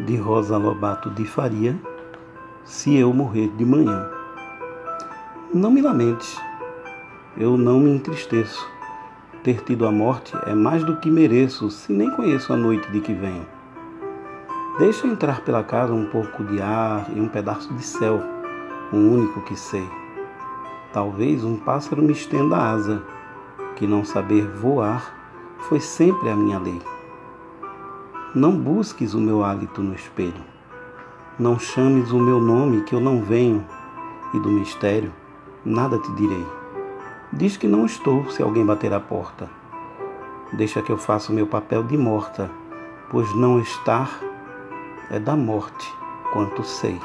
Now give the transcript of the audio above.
de Rosa Lobato de Faria, se eu morrer de manhã. Não me lamentes, eu não me entristeço. Ter tido a morte é mais do que mereço, se nem conheço a noite de que venho. Deixa entrar pela casa um pouco de ar e um pedaço de céu, o único que sei. Talvez um pássaro me estenda a asa, que não saber voar foi sempre a minha lei. Não busques o meu hálito no espelho. Não chames o meu nome que eu não venho, e do mistério nada te direi. Diz que não estou se alguém bater a porta. Deixa que eu faça o meu papel de morta, pois não estar é da morte, quanto sei.